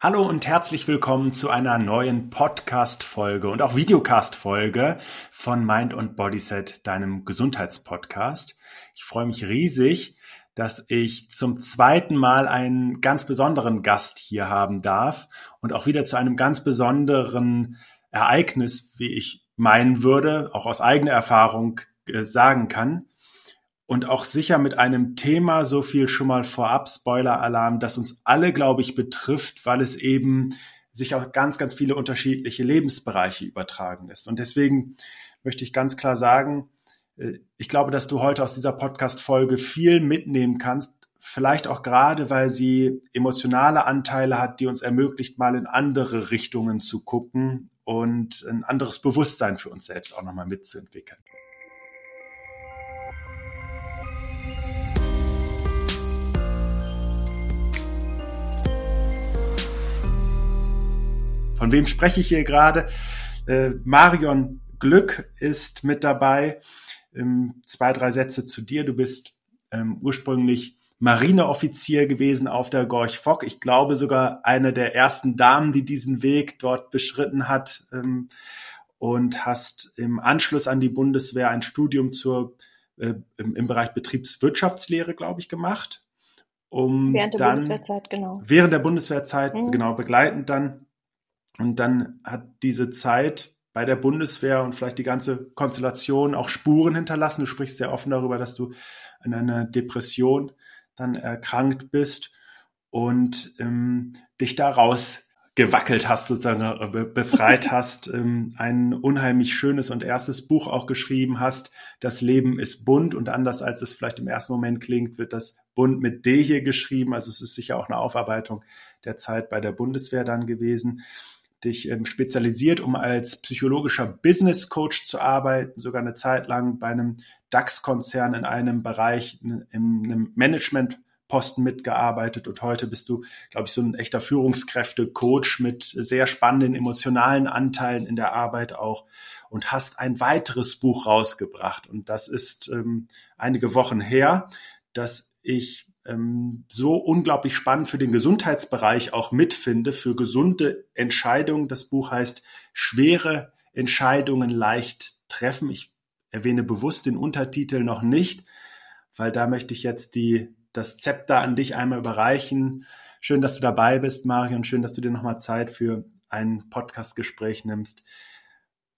Hallo und herzlich willkommen zu einer neuen Podcast-Folge und auch Videocast-Folge von Mind und Bodyset, deinem Gesundheitspodcast. Ich freue mich riesig, dass ich zum zweiten Mal einen ganz besonderen Gast hier haben darf und auch wieder zu einem ganz besonderen Ereignis, wie ich meinen würde, auch aus eigener Erfahrung äh, sagen kann und auch sicher mit einem Thema so viel schon mal vorab Spoiler-Alarm, das uns alle, glaube ich, betrifft, weil es eben sich auf ganz, ganz viele unterschiedliche Lebensbereiche übertragen ist. Und deswegen möchte ich ganz klar sagen, äh, ich glaube, dass du heute aus dieser Podcast-Folge viel mitnehmen kannst, vielleicht auch gerade, weil sie emotionale Anteile hat, die uns ermöglicht, mal in andere Richtungen zu gucken und ein anderes Bewusstsein für uns selbst auch nochmal mitzuentwickeln. Von wem spreche ich hier gerade? Äh, Marion Glück ist mit dabei. Ähm, zwei, drei Sätze zu dir. Du bist ähm, ursprünglich Marineoffizier gewesen auf der Gorch Fock. Ich glaube sogar eine der ersten Damen, die diesen Weg dort beschritten hat. Ähm, und hast im Anschluss an die Bundeswehr ein Studium zur, äh, im, im Bereich Betriebswirtschaftslehre, glaube ich, gemacht. Um während der dann, Bundeswehrzeit, genau. Während der Bundeswehrzeit, mhm. genau, begleitend dann und dann hat diese Zeit bei der Bundeswehr und vielleicht die ganze Konstellation auch Spuren hinterlassen. Du sprichst sehr offen darüber, dass du an einer Depression dann erkrankt bist und ähm, dich daraus gewackelt hast, sozusagen äh, befreit hast, ähm, ein unheimlich schönes und erstes Buch auch geschrieben hast. Das Leben ist bunt und anders als es vielleicht im ersten Moment klingt, wird das bunt mit D hier geschrieben. Also es ist sicher auch eine Aufarbeitung der Zeit bei der Bundeswehr dann gewesen dich ähm, spezialisiert, um als psychologischer Business Coach zu arbeiten, sogar eine Zeit lang bei einem DAX-Konzern in einem Bereich, in, in einem Management-Posten mitgearbeitet. Und heute bist du, glaube ich, so ein echter Führungskräfte-Coach mit sehr spannenden emotionalen Anteilen in der Arbeit auch und hast ein weiteres Buch rausgebracht. Und das ist ähm, einige Wochen her, dass ich ähm, so unglaublich spannend für den Gesundheitsbereich auch mitfinde, für gesunde Entscheidungen. Das Buch heißt Schwere Entscheidungen leicht treffen. Ich erwähne bewusst den Untertitel noch nicht, weil da möchte ich jetzt die, das Zepter an dich einmal überreichen. Schön, dass du dabei bist, Marion. Schön, dass du dir nochmal Zeit für ein Podcastgespräch nimmst.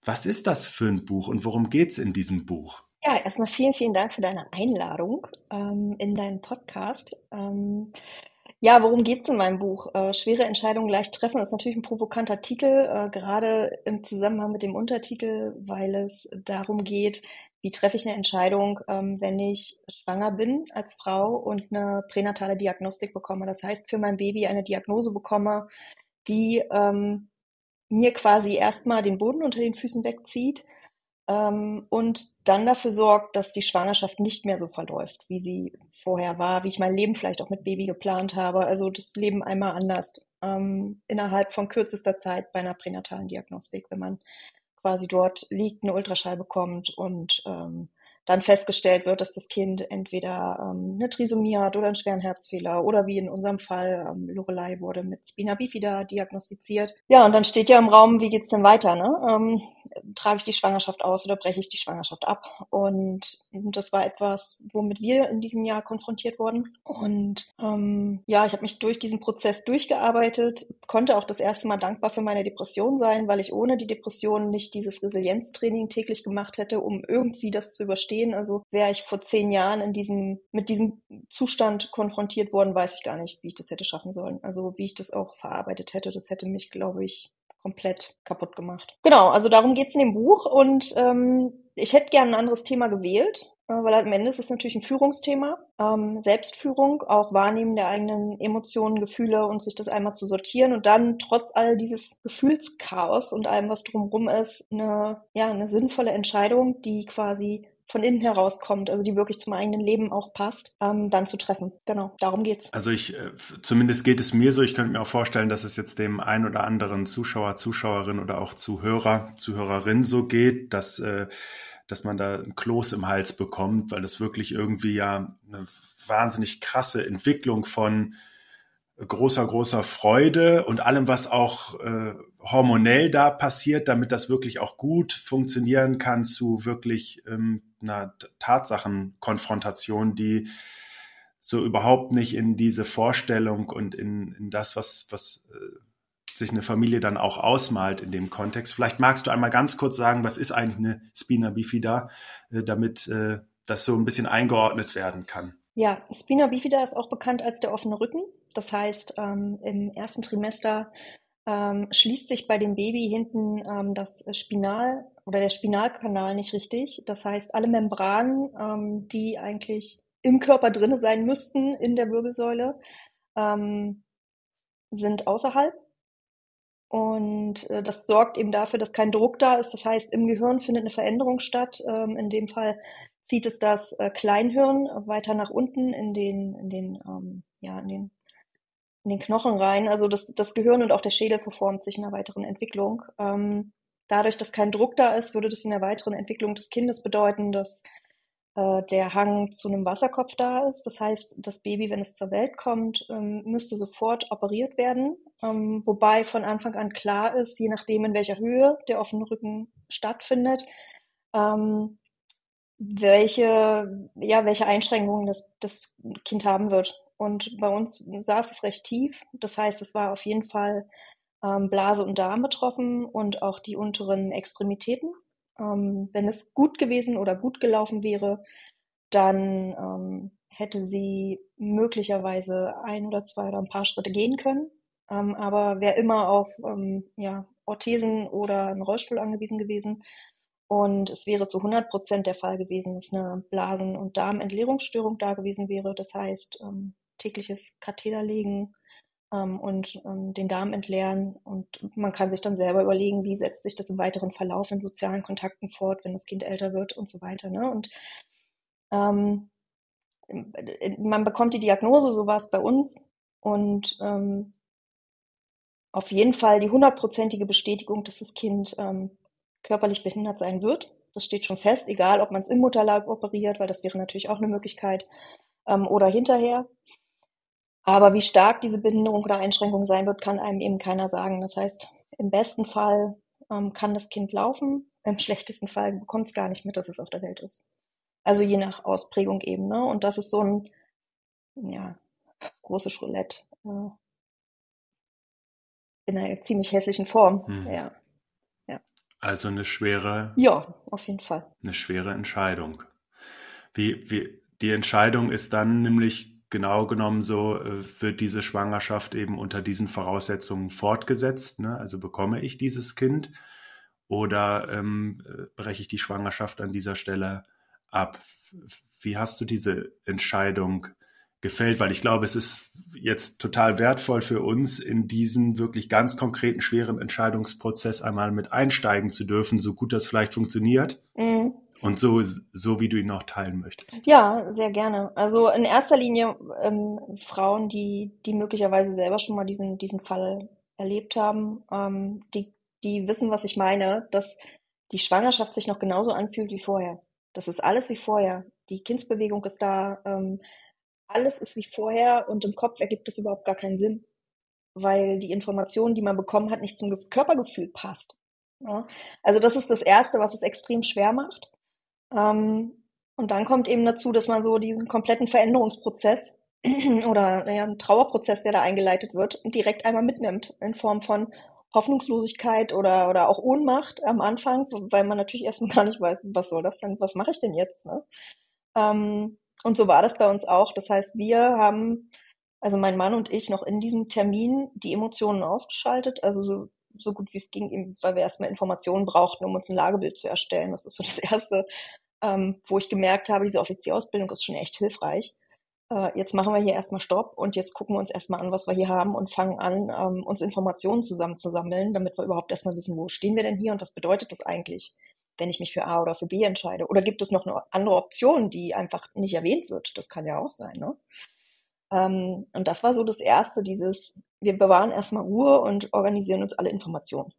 Was ist das für ein Buch und worum geht's in diesem Buch? Ja, erstmal vielen, vielen Dank für deine Einladung ähm, in deinen Podcast. Ähm, ja, worum geht's in meinem Buch? Äh, schwere Entscheidungen leicht treffen ist natürlich ein provokanter Titel, äh, gerade im Zusammenhang mit dem Untertitel, weil es darum geht, wie treffe ich eine Entscheidung, ähm, wenn ich schwanger bin als Frau und eine pränatale Diagnostik bekomme. Das heißt, für mein Baby eine Diagnose bekomme, die ähm, mir quasi erstmal den Boden unter den Füßen wegzieht ähm, und dann dafür sorgt, dass die Schwangerschaft nicht mehr so verläuft, wie sie vorher war, wie ich mein Leben vielleicht auch mit Baby geplant habe. Also das Leben einmal anders ähm, innerhalb von kürzester Zeit bei einer pränatalen Diagnostik, wenn man quasi dort liegt, eine Ultraschall bekommt und ähm, dann festgestellt wird, dass das Kind entweder ähm, eine Trisomie hat oder einen schweren Herzfehler oder wie in unserem Fall ähm, Lorelei wurde mit Spina bifida diagnostiziert. Ja, und dann steht ja im Raum, wie geht's denn weiter? Ne? Ähm, trage ich die Schwangerschaft aus oder breche ich die Schwangerschaft ab? Und das war etwas, womit wir in diesem Jahr konfrontiert wurden. Und ähm, ja, ich habe mich durch diesen Prozess durchgearbeitet, konnte auch das erste Mal dankbar für meine Depression sein, weil ich ohne die Depression nicht dieses Resilienztraining täglich gemacht hätte, um irgendwie das zu überstehen verstehen. Also wäre ich vor zehn Jahren in diesem, mit diesem Zustand konfrontiert worden, weiß ich gar nicht, wie ich das hätte schaffen sollen. Also wie ich das auch verarbeitet hätte, das hätte mich, glaube ich, komplett kaputt gemacht. Genau, also darum geht's in dem Buch und ähm, ich hätte gerne ein anderes Thema gewählt, äh, weil am Ende ist es natürlich ein Führungsthema, ähm, Selbstführung, auch Wahrnehmen der eigenen Emotionen, Gefühle und sich das einmal zu sortieren und dann trotz all dieses Gefühlschaos und allem, was drumherum ist, eine, ja, eine sinnvolle Entscheidung, die quasi von innen herauskommt, also die wirklich zum eigenen Leben auch passt, ähm, dann zu treffen. Genau, darum geht's. Also ich, äh, zumindest geht es mir so, ich könnte mir auch vorstellen, dass es jetzt dem ein oder anderen Zuschauer, Zuschauerin oder auch Zuhörer, Zuhörerin so geht, dass, äh, dass man da ein Kloß im Hals bekommt, weil das wirklich irgendwie ja eine wahnsinnig krasse Entwicklung von großer, großer Freude und allem, was auch äh, hormonell da passiert, damit das wirklich auch gut funktionieren kann, zu wirklich ähm, einer Tatsachenkonfrontation, die so überhaupt nicht in diese Vorstellung und in, in das, was, was äh, sich eine Familie dann auch ausmalt in dem Kontext. Vielleicht magst du einmal ganz kurz sagen, was ist eigentlich eine Spina bifida, äh, damit äh, das so ein bisschen eingeordnet werden kann. Ja, Spina bifida ist auch bekannt als der offene Rücken. Das heißt, ähm, im ersten Trimester ähm, schließt sich bei dem Baby hinten ähm, das Spinal oder der Spinalkanal nicht richtig. Das heißt, alle Membranen, ähm, die eigentlich im Körper drinne sein müssten in der Wirbelsäule, ähm, sind außerhalb. Und äh, das sorgt eben dafür, dass kein Druck da ist. Das heißt, im Gehirn findet eine Veränderung statt. Ähm, in dem Fall zieht es das äh, Kleinhirn weiter nach unten in den, in den, ähm, ja, in den, in den Knochen rein. Also das, das Gehirn und auch der Schädel verformt sich in der weiteren Entwicklung. Ähm, dadurch, dass kein Druck da ist, würde das in der weiteren Entwicklung des Kindes bedeuten, dass äh, der Hang zu einem Wasserkopf da ist. Das heißt, das Baby, wenn es zur Welt kommt, ähm, müsste sofort operiert werden, ähm, wobei von Anfang an klar ist, je nachdem, in welcher Höhe der offene Rücken stattfindet, ähm, welche, ja, welche Einschränkungen das, das Kind haben wird. Und bei uns saß es recht tief. Das heißt, es war auf jeden Fall ähm, Blase und Darm betroffen und auch die unteren Extremitäten. Ähm, wenn es gut gewesen oder gut gelaufen wäre, dann ähm, hätte sie möglicherweise ein oder zwei oder ein paar Schritte gehen können. Ähm, aber wäre immer auf ähm, ja, Orthesen oder einen Rollstuhl angewiesen gewesen. Und es wäre zu 100 Prozent der Fall gewesen, dass eine Blasen- und Darmentleerungsstörung da gewesen wäre. Das heißt, ähm, tägliches Katheterlegen ähm, und ähm, den Darm entleeren. Und man kann sich dann selber überlegen, wie setzt sich das im weiteren Verlauf in sozialen Kontakten fort, wenn das Kind älter wird und so weiter. Ne? Und ähm, man bekommt die Diagnose, so war es bei uns. Und ähm, auf jeden Fall die hundertprozentige Bestätigung, dass das Kind ähm, körperlich behindert sein wird. Das steht schon fest, egal ob man es im Mutterleib operiert, weil das wäre natürlich auch eine Möglichkeit, ähm, oder hinterher. Aber wie stark diese Behinderung oder Einschränkung sein wird, kann einem eben keiner sagen. Das heißt, im besten Fall ähm, kann das Kind laufen, im schlechtesten Fall bekommt es gar nicht mit, dass es auf der Welt ist. Also je nach Ausprägung eben. Ne? Und das ist so ein, ja, großes Roulette. Äh, in einer ziemlich hässlichen Form. Hm. Ja. Also eine schwere. Ja, auf jeden Fall. Eine schwere Entscheidung. Wie, wie, die Entscheidung ist dann nämlich genau genommen so, äh, wird diese Schwangerschaft eben unter diesen Voraussetzungen fortgesetzt. Ne? Also bekomme ich dieses Kind oder ähm, breche ich die Schwangerschaft an dieser Stelle ab? Wie hast du diese Entscheidung gefällt, weil ich glaube, es ist jetzt total wertvoll für uns, in diesen wirklich ganz konkreten, schweren Entscheidungsprozess einmal mit einsteigen zu dürfen, so gut das vielleicht funktioniert. Mhm. Und so, so wie du ihn noch teilen möchtest. Ja, sehr gerne. Also in erster Linie ähm, Frauen, die, die möglicherweise selber schon mal diesen, diesen Fall erlebt haben, ähm, die, die wissen, was ich meine, dass die Schwangerschaft sich noch genauso anfühlt wie vorher. Das ist alles wie vorher. Die Kindsbewegung ist da, ähm, alles ist wie vorher und im Kopf ergibt es überhaupt gar keinen Sinn, weil die Information, die man bekommen hat, nicht zum Körpergefühl passt. Ja? Also das ist das Erste, was es extrem schwer macht. Ähm, und dann kommt eben dazu, dass man so diesen kompletten Veränderungsprozess oder naja, einen Trauerprozess, der da eingeleitet wird, direkt einmal mitnimmt in Form von Hoffnungslosigkeit oder, oder auch Ohnmacht am Anfang, weil man natürlich erstmal gar nicht weiß, was soll das denn, was mache ich denn jetzt? Ne? Ähm, und so war das bei uns auch. Das heißt, wir haben, also mein Mann und ich, noch in diesem Termin die Emotionen ausgeschaltet, also so, so gut wie es ging, weil wir erstmal Informationen brauchten, um uns ein Lagebild zu erstellen. Das ist so das Erste, ähm, wo ich gemerkt habe, diese Offizierausbildung ist schon echt hilfreich. Äh, jetzt machen wir hier erstmal Stopp und jetzt gucken wir uns erstmal an, was wir hier haben und fangen an, ähm, uns Informationen zusammenzusammeln, damit wir überhaupt erstmal wissen, wo stehen wir denn hier und was bedeutet das eigentlich? wenn ich mich für A oder für B entscheide? Oder gibt es noch eine andere Option, die einfach nicht erwähnt wird? Das kann ja auch sein. Ne? Ähm, und das war so das Erste, dieses, wir bewahren erstmal Ruhe und organisieren uns alle Informationen.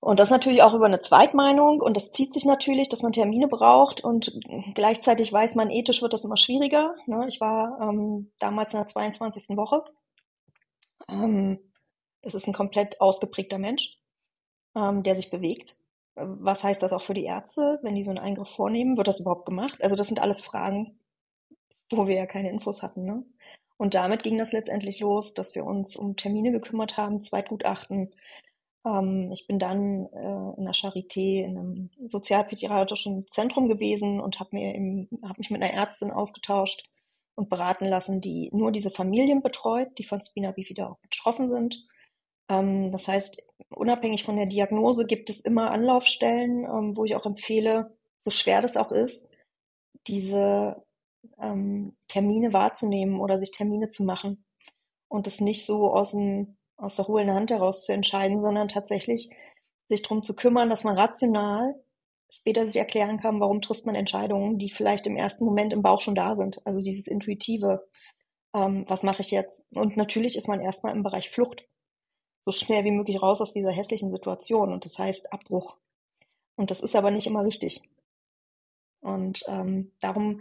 Und das natürlich auch über eine Zweitmeinung und das zieht sich natürlich, dass man Termine braucht und gleichzeitig weiß man, ethisch wird das immer schwieriger. Ne? Ich war ähm, damals in der 22. Woche. Ähm, das ist ein komplett ausgeprägter Mensch, ähm, der sich bewegt. Was heißt das auch für die Ärzte, wenn die so einen Eingriff vornehmen? Wird das überhaupt gemacht? Also das sind alles Fragen, wo wir ja keine Infos hatten. Ne? Und damit ging das letztendlich los, dass wir uns um Termine gekümmert haben, Zweitgutachten, ähm, ich bin dann äh, in der Charité in einem sozialpädiatrischen Zentrum gewesen und habe hab mich mit einer Ärztin ausgetauscht und beraten lassen, die nur diese Familien betreut, die von Spina bifida auch betroffen sind. Ähm, das heißt, unabhängig von der Diagnose gibt es immer Anlaufstellen, ähm, wo ich auch empfehle, so schwer das auch ist, diese ähm, Termine wahrzunehmen oder sich Termine zu machen und es nicht so aus dem aus der hohlen Hand heraus zu entscheiden, sondern tatsächlich sich darum zu kümmern, dass man rational später sich erklären kann, warum trifft man Entscheidungen, die vielleicht im ersten Moment im Bauch schon da sind. Also dieses intuitive, ähm, was mache ich jetzt? Und natürlich ist man erstmal im Bereich Flucht. So schnell wie möglich raus aus dieser hässlichen Situation. Und das heißt Abbruch. Und das ist aber nicht immer richtig. Und ähm, darum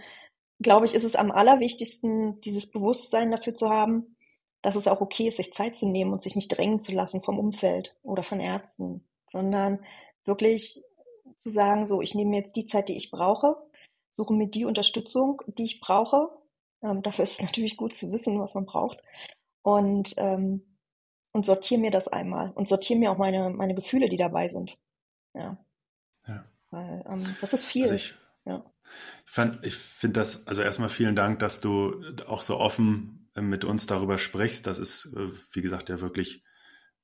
glaube ich, ist es am allerwichtigsten, dieses Bewusstsein dafür zu haben, dass es auch okay ist, sich Zeit zu nehmen und sich nicht drängen zu lassen vom Umfeld oder von Ärzten, sondern wirklich zu sagen, so, ich nehme mir jetzt die Zeit, die ich brauche, suche mir die Unterstützung, die ich brauche. Ähm, dafür ist es natürlich gut zu wissen, was man braucht. Und, ähm, und sortiere mir das einmal und sortiere mir auch meine, meine Gefühle, die dabei sind. Ja. ja. Weil ähm, das ist viel. Also ich, ja. Ich, ich finde das, also erstmal vielen Dank, dass du auch so offen mit uns darüber sprichst. Das ist, äh, wie gesagt, ja wirklich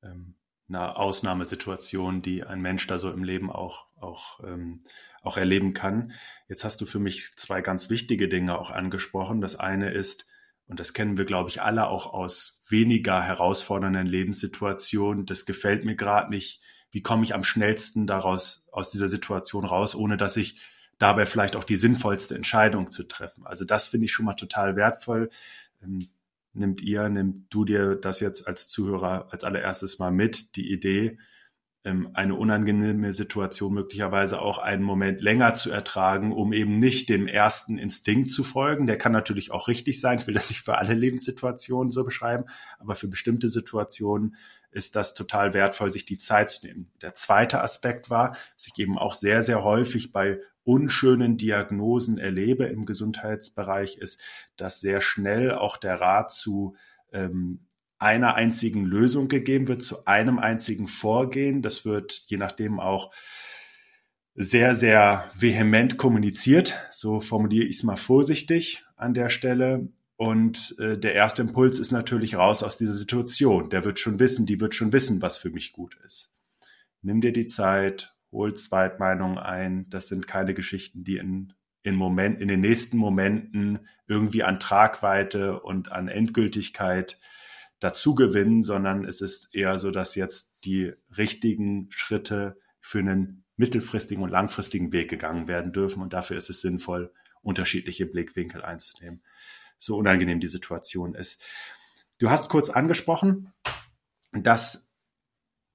ähm, eine Ausnahmesituation, die ein Mensch da so im Leben auch, auch, ähm, auch erleben kann. Jetzt hast du für mich zwei ganz wichtige Dinge auch angesprochen. Das eine ist, und das kennen wir, glaube ich, alle auch aus weniger herausfordernden Lebenssituationen, das gefällt mir gerade nicht. Wie komme ich am schnellsten daraus, aus dieser Situation raus, ohne dass ich dabei vielleicht auch die sinnvollste Entscheidung zu treffen. Also das finde ich schon mal total wertvoll. Ähm, nimmt ihr, nimmt du dir das jetzt als Zuhörer als allererstes mal mit, die Idee, ähm, eine unangenehme Situation möglicherweise auch einen Moment länger zu ertragen, um eben nicht dem ersten Instinkt zu folgen. Der kann natürlich auch richtig sein. Ich will das nicht für alle Lebenssituationen so beschreiben, aber für bestimmte Situationen ist das total wertvoll, sich die Zeit zu nehmen. Der zweite Aspekt war, dass ich eben auch sehr, sehr häufig bei unschönen Diagnosen erlebe im Gesundheitsbereich, ist, dass sehr schnell auch der Rat zu ähm, einer einzigen Lösung gegeben wird, zu einem einzigen Vorgehen. Das wird je nachdem auch sehr, sehr vehement kommuniziert. So formuliere ich es mal vorsichtig an der Stelle. Und äh, der erste Impuls ist natürlich raus aus dieser Situation. Der wird schon wissen, die wird schon wissen, was für mich gut ist. Nimm dir die Zeit, hol Zweitmeinungen ein. Das sind keine Geschichten, die in, in, Moment, in den nächsten Momenten irgendwie an Tragweite und an Endgültigkeit dazu gewinnen, sondern es ist eher so, dass jetzt die richtigen Schritte für einen mittelfristigen und langfristigen Weg gegangen werden dürfen. Und dafür ist es sinnvoll, unterschiedliche Blickwinkel einzunehmen. So unangenehm die Situation ist. Du hast kurz angesprochen, dass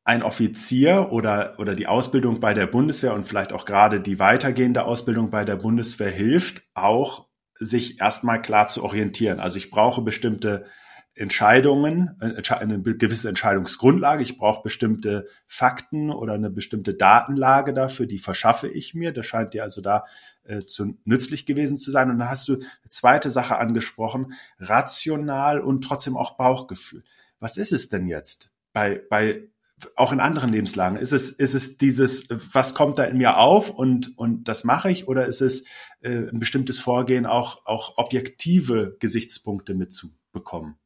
ein Offizier oder, oder die Ausbildung bei der Bundeswehr und vielleicht auch gerade die weitergehende Ausbildung bei der Bundeswehr hilft, auch sich erstmal klar zu orientieren. Also ich brauche bestimmte Entscheidungen, äh, eine gewisse Entscheidungsgrundlage. Ich brauche bestimmte Fakten oder eine bestimmte Datenlage dafür, die verschaffe ich mir. Das scheint dir also da äh, zu nützlich gewesen zu sein. Und dann hast du eine zweite Sache angesprochen, rational und trotzdem auch Bauchgefühl. Was ist es denn jetzt bei, bei auch in anderen Lebenslagen? Ist es, ist es dieses, was kommt da in mir auf und, und das mache ich? Oder ist es äh, ein bestimmtes Vorgehen, auch, auch objektive Gesichtspunkte mitzubekommen?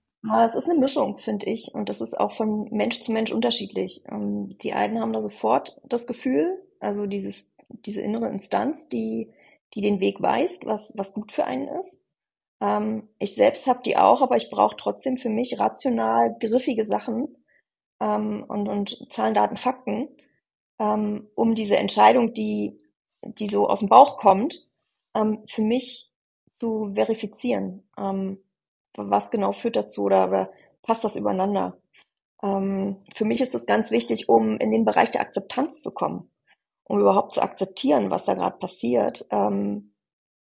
Es ist eine Mischung, finde ich. Und das ist auch von Mensch zu Mensch unterschiedlich. Ähm, die einen haben da sofort das Gefühl, also dieses, diese innere Instanz, die, die den Weg weist, was, was gut für einen ist. Ähm, ich selbst habe die auch, aber ich brauche trotzdem für mich rational griffige Sachen, ähm, und, und Zahlen, Daten, Fakten, ähm, um diese Entscheidung, die, die so aus dem Bauch kommt, ähm, für mich zu verifizieren. Ähm, was genau führt dazu oder, oder passt das übereinander? Ähm, für mich ist das ganz wichtig, um in den Bereich der Akzeptanz zu kommen, um überhaupt zu akzeptieren, was da gerade passiert ähm,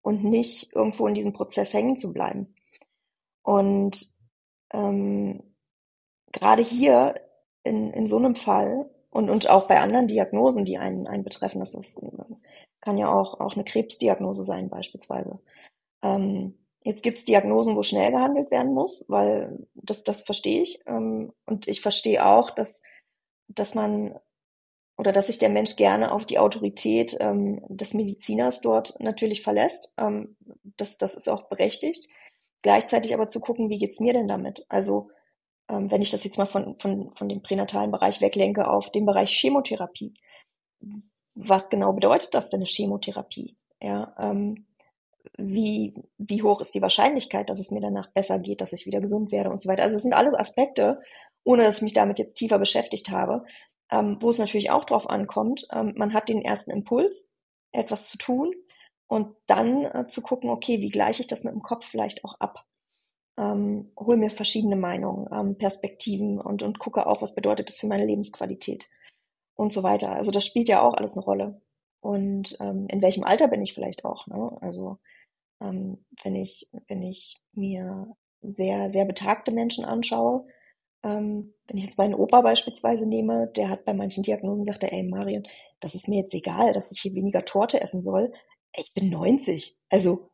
und nicht irgendwo in diesem Prozess hängen zu bleiben. Und ähm, gerade hier in, in so einem Fall und, und auch bei anderen Diagnosen, die einen, einen betreffen, das ist, kann ja auch, auch eine Krebsdiagnose sein beispielsweise. Ähm, jetzt gibt es Diagnosen, wo schnell gehandelt werden muss, weil das, das verstehe ich. Ähm, und ich verstehe auch, dass, dass man oder dass sich der Mensch gerne auf die Autorität ähm, des Mediziners dort natürlich verlässt. Ähm, das, das ist auch berechtigt. Gleichzeitig aber zu gucken, wie geht's mir denn damit? Also wenn ich das jetzt mal von, von, von dem pränatalen Bereich weglenke auf den Bereich Chemotherapie. Was genau bedeutet das denn eine Chemotherapie? Ja, ähm, wie, wie hoch ist die Wahrscheinlichkeit, dass es mir danach besser geht, dass ich wieder gesund werde und so weiter. Also es sind alles Aspekte, ohne dass ich mich damit jetzt tiefer beschäftigt habe, ähm, wo es natürlich auch drauf ankommt. Ähm, man hat den ersten Impuls, etwas zu tun und dann äh, zu gucken, okay, wie gleiche ich das mit dem Kopf vielleicht auch ab? Ähm, hole mir verschiedene Meinungen, ähm, Perspektiven und, und gucke auch, was bedeutet das für meine Lebensqualität und so weiter. Also das spielt ja auch alles eine Rolle. Und ähm, in welchem Alter bin ich vielleicht auch. Ne? Also ähm, wenn ich wenn ich mir sehr sehr betagte Menschen anschaue, ähm, wenn ich jetzt meinen Opa beispielsweise nehme, der hat bei manchen Diagnosen sagt er, ey Marion, das ist mir jetzt egal, dass ich hier weniger Torte essen soll. Ich bin 90. Also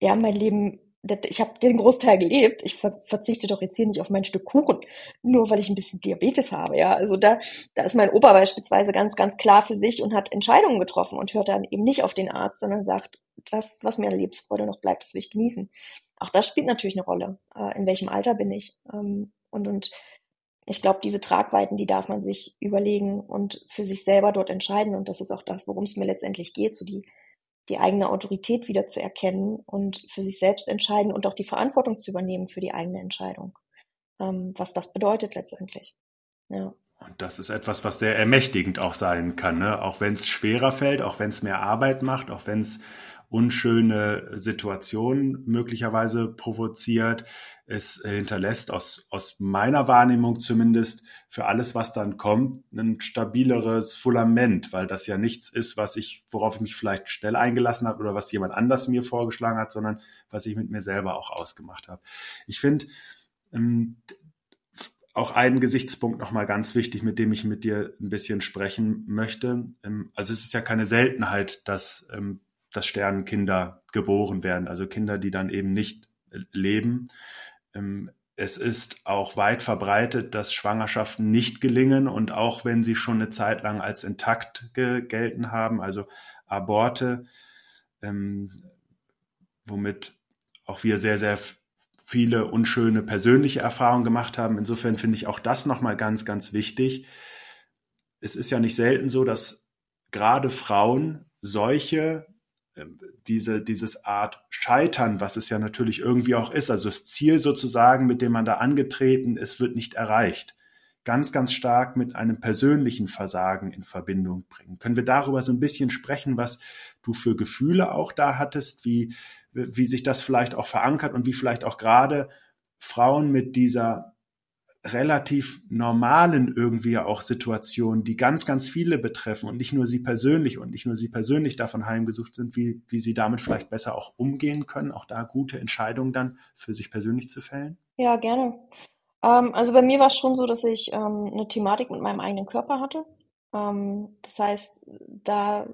ja, mein Leben ich habe den Großteil gelebt. Ich ver verzichte doch jetzt hier nicht auf mein Stück Kuchen, nur weil ich ein bisschen Diabetes habe. Ja, also da, da ist mein Opa beispielsweise ganz, ganz klar für sich und hat Entscheidungen getroffen und hört dann eben nicht auf den Arzt, sondern sagt, das, was mir an Lebensfreude noch bleibt, das will ich genießen. Auch das spielt natürlich eine Rolle. Äh, in welchem Alter bin ich? Ähm, und, und ich glaube, diese Tragweiten, die darf man sich überlegen und für sich selber dort entscheiden. Und das ist auch das, worum es mir letztendlich geht, so die die eigene Autorität wieder zu erkennen und für sich selbst entscheiden und auch die Verantwortung zu übernehmen für die eigene Entscheidung, ähm, was das bedeutet letztendlich. Ja. Und das ist etwas, was sehr ermächtigend auch sein kann, ne? auch wenn es schwerer fällt, auch wenn es mehr Arbeit macht, auch wenn es unschöne Situationen möglicherweise provoziert. Es hinterlässt aus, aus meiner Wahrnehmung zumindest für alles, was dann kommt, ein stabileres Fundament, weil das ja nichts ist, was ich, worauf ich mich vielleicht schnell eingelassen habe oder was jemand anders mir vorgeschlagen hat, sondern was ich mit mir selber auch ausgemacht habe. Ich finde, ähm, auch einen Gesichtspunkt nochmal ganz wichtig, mit dem ich mit dir ein bisschen sprechen möchte. Ähm, also es ist ja keine Seltenheit, dass ähm, dass Sternenkinder geboren werden, also Kinder, die dann eben nicht leben. Ähm, es ist auch weit verbreitet, dass Schwangerschaften nicht gelingen und auch wenn sie schon eine Zeit lang als intakt gelten haben, also Aborte, ähm, womit auch wir sehr, sehr viele unschöne persönliche Erfahrungen gemacht haben. Insofern finde ich auch das nochmal ganz, ganz wichtig. Es ist ja nicht selten so, dass gerade Frauen solche diese, dieses Art Scheitern, was es ja natürlich irgendwie auch ist, also das Ziel sozusagen, mit dem man da angetreten ist, wird nicht erreicht, ganz, ganz stark mit einem persönlichen Versagen in Verbindung bringen. Können wir darüber so ein bisschen sprechen, was du für Gefühle auch da hattest, wie, wie sich das vielleicht auch verankert und wie vielleicht auch gerade Frauen mit dieser relativ normalen irgendwie auch Situationen, die ganz, ganz viele betreffen und nicht nur sie persönlich und nicht nur sie persönlich davon heimgesucht sind, wie, wie sie damit vielleicht besser auch umgehen können, auch da gute Entscheidungen dann für sich persönlich zu fällen? Ja, gerne. Ähm, also bei mir war es schon so, dass ich ähm, eine Thematik mit meinem eigenen Körper hatte. Ähm, das heißt, da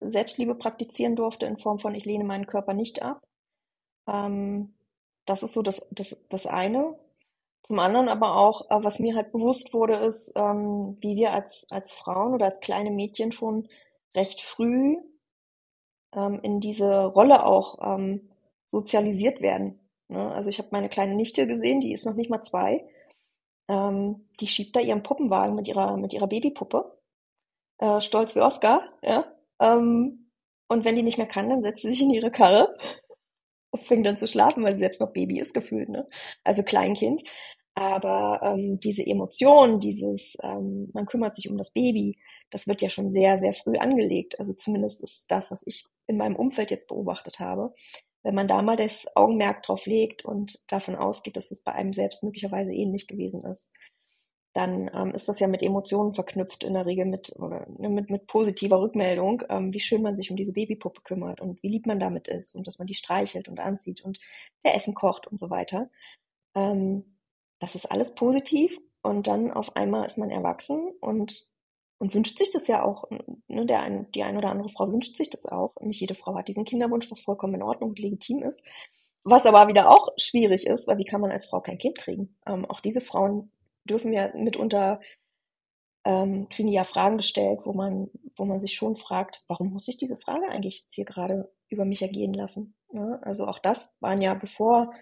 Selbstliebe praktizieren durfte in Form von, ich lehne meinen Körper nicht ab. Ähm, das ist so das, das, das eine. Zum anderen aber auch, äh, was mir halt bewusst wurde, ist, ähm, wie wir als, als Frauen oder als kleine Mädchen schon recht früh ähm, in diese Rolle auch ähm, sozialisiert werden. Ne? Also ich habe meine kleine Nichte gesehen, die ist noch nicht mal zwei. Die schiebt da ihren Puppenwagen mit ihrer, mit ihrer Babypuppe. Äh, stolz wie Oscar, ja. Und wenn die nicht mehr kann, dann setzt sie sich in ihre Karre und fängt dann zu schlafen, weil sie selbst noch Baby ist gefühlt, ne? Also Kleinkind. Aber ähm, diese Emotion, dieses, ähm, man kümmert sich um das Baby, das wird ja schon sehr, sehr früh angelegt. Also zumindest ist das, was ich in meinem Umfeld jetzt beobachtet habe. Wenn man da mal das Augenmerk drauf legt und davon ausgeht, dass es bei einem selbst möglicherweise ähnlich gewesen ist. dann ähm, ist das ja mit Emotionen verknüpft in der Regel mit, oder, ne, mit, mit positiver Rückmeldung, ähm, wie schön man sich um diese Babypuppe kümmert und wie lieb man damit ist und dass man die streichelt und anzieht und der Essen kocht und so weiter. Ähm, das ist alles positiv und dann auf einmal ist man erwachsen und, und wünscht sich das ja auch. Ne, der ein, die eine oder andere Frau wünscht sich das auch. Nicht jede Frau hat diesen Kinderwunsch, was vollkommen in Ordnung und legitim ist. Was aber wieder auch schwierig ist, weil wie kann man als Frau kein Kind kriegen? Ähm, auch diese Frauen dürfen ja mitunter ähm, kriegen ja Fragen gestellt, wo man, wo man sich schon fragt, warum muss ich diese Frage eigentlich jetzt hier gerade über mich ergehen lassen? Ja, also auch das waren ja, bevor,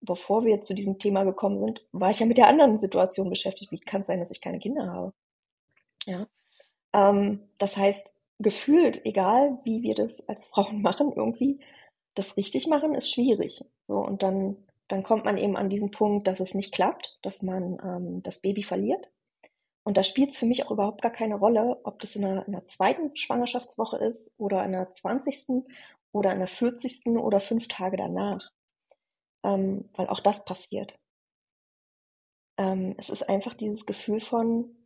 bevor wir zu diesem Thema gekommen sind, war ich ja mit der anderen Situation beschäftigt. Wie kann es sein, dass ich keine Kinder habe? Ja. Ähm, das heißt, gefühlt, egal wie wir das als Frauen machen, irgendwie das richtig machen, ist schwierig. So, und dann dann kommt man eben an diesen Punkt, dass es nicht klappt, dass man ähm, das Baby verliert. Und da spielt es für mich auch überhaupt gar keine Rolle, ob das in der, in der zweiten Schwangerschaftswoche ist oder in der 20. oder in der 40. oder fünf Tage danach. Ähm, weil auch das passiert. Ähm, es ist einfach dieses Gefühl von,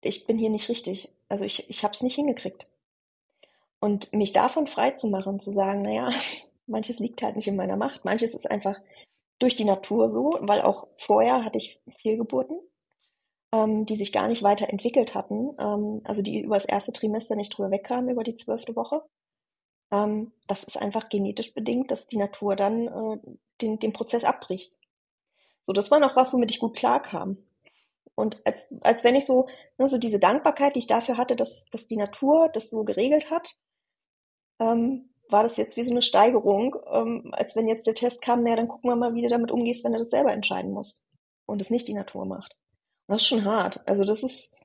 ich bin hier nicht richtig. Also ich, ich habe es nicht hingekriegt. Und mich davon frei zu machen, zu sagen, naja, Manches liegt halt nicht in meiner Macht. Manches ist einfach durch die Natur so, weil auch vorher hatte ich Fehlgeburten, ähm, die sich gar nicht weiterentwickelt hatten, ähm, also die über das erste Trimester nicht drüber wegkamen, über die zwölfte Woche. Ähm, das ist einfach genetisch bedingt, dass die Natur dann äh, den, den Prozess abbricht. So, das war noch was, womit ich gut klarkam. Und als, als wenn ich so, ne, so diese Dankbarkeit, die ich dafür hatte, dass, dass die Natur das so geregelt hat, ähm, war das jetzt wie so eine Steigerung, ähm, als wenn jetzt der Test kam, naja, dann gucken wir mal, wie du damit umgehst, wenn du das selber entscheiden musst und es nicht die Natur macht. Und das ist schon hart. Also das ist,